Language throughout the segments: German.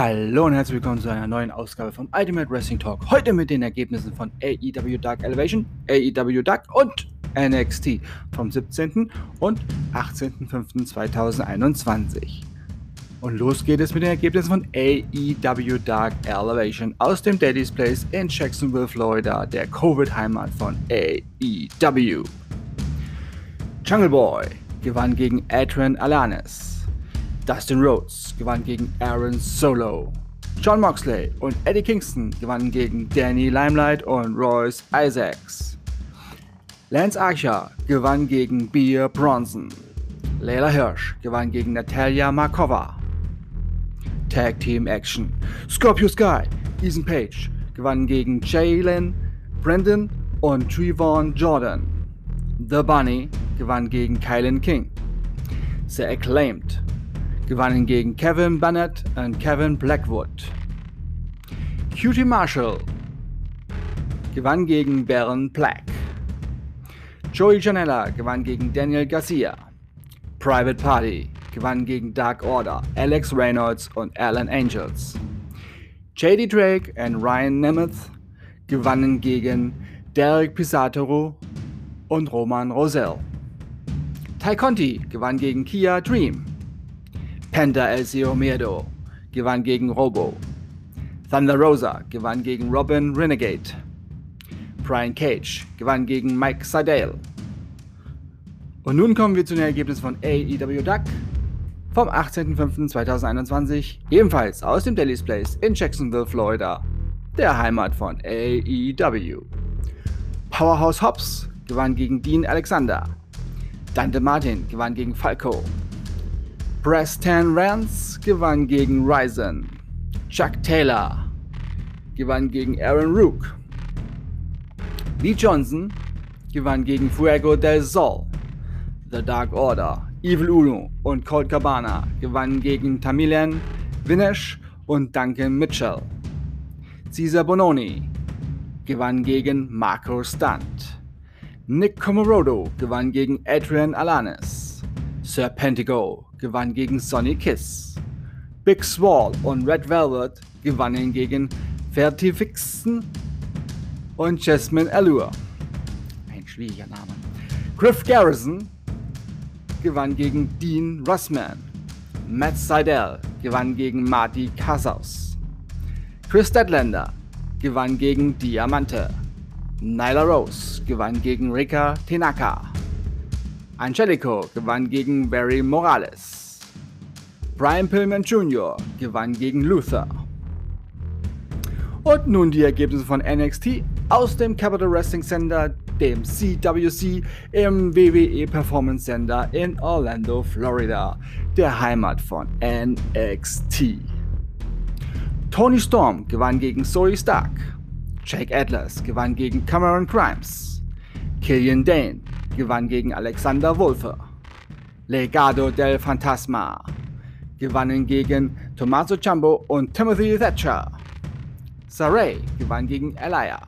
Hallo und herzlich willkommen zu einer neuen Ausgabe von Ultimate Wrestling Talk. Heute mit den Ergebnissen von AEW Dark Elevation, AEW Dark und NXT vom 17. und 18.05.2021. Und los geht es mit den Ergebnissen von AEW Dark Elevation aus dem Daddy's Place in Jacksonville, Florida, der Covid-Heimat von AEW. Jungle Boy gewann gegen Adrian Alanis. Dustin Rhodes gewann gegen Aaron Solo. John Moxley und Eddie Kingston gewannen gegen Danny Limelight und Royce Isaacs. Lance Archer gewann gegen Bea Bronson. Layla Hirsch gewann gegen Natalia Markova. Tag Team Action. Scorpio Sky, Ethan Page gewannen gegen Jalen Brandon und Trevon Jordan. The Bunny gewann gegen Kylan King. The Acclaimed gewannen gegen Kevin Bennett und Kevin Blackwood. Cutie Marshall gewann gegen Baron Black. Joey Janella gewann gegen Daniel Garcia. Private Party gewann gegen Dark Order, Alex Reynolds und Alan Angels. JD Drake und Ryan Nemeth gewannen gegen Derek Pisatoro und Roman Rosell. Ty Conti gewann gegen Kia Dream. Penta El Miedo gewann gegen Robo. Thunder Rosa gewann gegen Robin Renegade. Brian Cage gewann gegen Mike Seidel. Und nun kommen wir zu den Ergebnissen von AEW Duck vom 18.05.2021, ebenfalls aus dem Daily's Place in Jacksonville, Florida, der Heimat von AEW. Powerhouse Hobbs gewann gegen Dean Alexander. Dante Martin gewann gegen Falco. Preston Rance gewann gegen Ryzen. Chuck Taylor gewann gegen Aaron Rook. Lee Johnson gewann gegen Fuego del Sol. The Dark Order, Evil Uno und Colt Cabana gewannen gegen Tamilian Vinesh und Duncan Mitchell. Cesar Bononi gewann gegen Marco Stunt. Nick Comorodo gewann gegen Adrian Alanis. Serpentigo gewann gegen Sonny Kiss. Big Swall und Red Velvet gewannen gegen Vertifixen und Jasmine Allure. Ein schwieriger Name. Griff Garrison gewann gegen Dean Russman. Matt Seidel gewann gegen Marty Casas. Chris Deadlander gewann gegen Diamante. Nyla Rose gewann gegen Rika Tenaka. Angelico gewann gegen Barry Morales. Brian Pillman Jr. gewann gegen Luther. Und nun die Ergebnisse von NXT aus dem Capital Wrestling Center, dem CWC im WWE Performance Center in Orlando, Florida, der Heimat von NXT. Tony Storm gewann gegen Zoe Stark. Jake Atlas gewann gegen Cameron Grimes. Killian Dane gewann gegen Alexander Wolfe. Legado del Fantasma gewannen gegen Tommaso Ciampo und Timothy Thatcher. Saray gewann gegen Elia.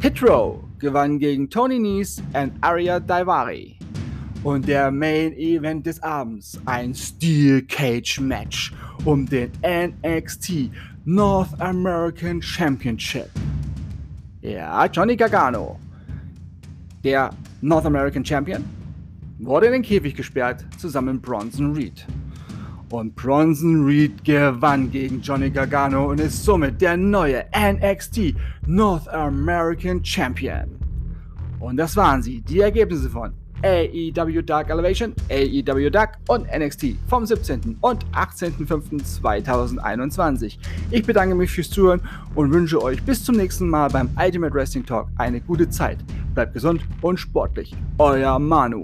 Hitro gewann gegen Tony Nese und Arya Daivari. Und der Main Event des Abends, ein Steel Cage Match um den NXT North American Championship. Ja, Johnny Gargano, der North American Champion, wurde in den Käfig gesperrt, zusammen mit Bronson Reed. Und Bronson Reed gewann gegen Johnny Gargano und ist somit der neue NXT North American Champion. Und das waren sie, die Ergebnisse von AEW Dark Elevation, AEW Dark und NXT vom 17. und 18.05.2021. Ich bedanke mich fürs Zuhören und wünsche euch bis zum nächsten Mal beim Ultimate Wrestling Talk eine gute Zeit. Bleibt gesund und sportlich. Euer Manu.